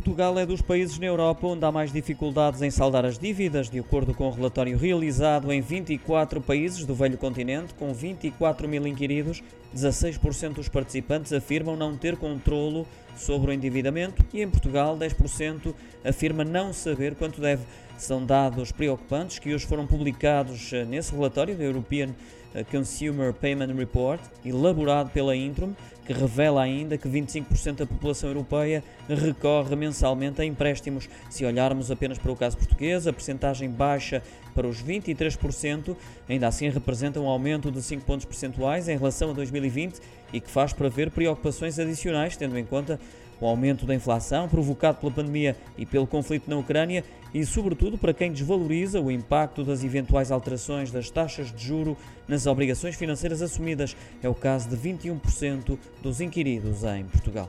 Portugal é dos países na Europa onde há mais dificuldades em saldar as dívidas, de acordo com o um relatório realizado em 24 países do velho continente, com 24 mil inquiridos. 16% dos participantes afirmam não ter controlo sobre o endividamento e em Portugal 10% afirma não saber quanto deve. São dados preocupantes que hoje foram publicados eh, nesse relatório da European eh, Consumer Payment Report, elaborado pela Intrum, que revela ainda que 25% da população europeia recorre mensalmente a empréstimos. Se olharmos apenas para o caso português, a percentagem baixa para os 23%, ainda assim representa um aumento de 5 pontos percentuais em relação a 2020 e que faz prever preocupações adicionais, tendo em conta o aumento da inflação provocado pela pandemia e pelo conflito na Ucrânia e, sobretudo, para quem desvaloriza o impacto das eventuais alterações das taxas de juro nas obrigações financeiras assumidas. É o caso de 21% dos inquiridos em Portugal.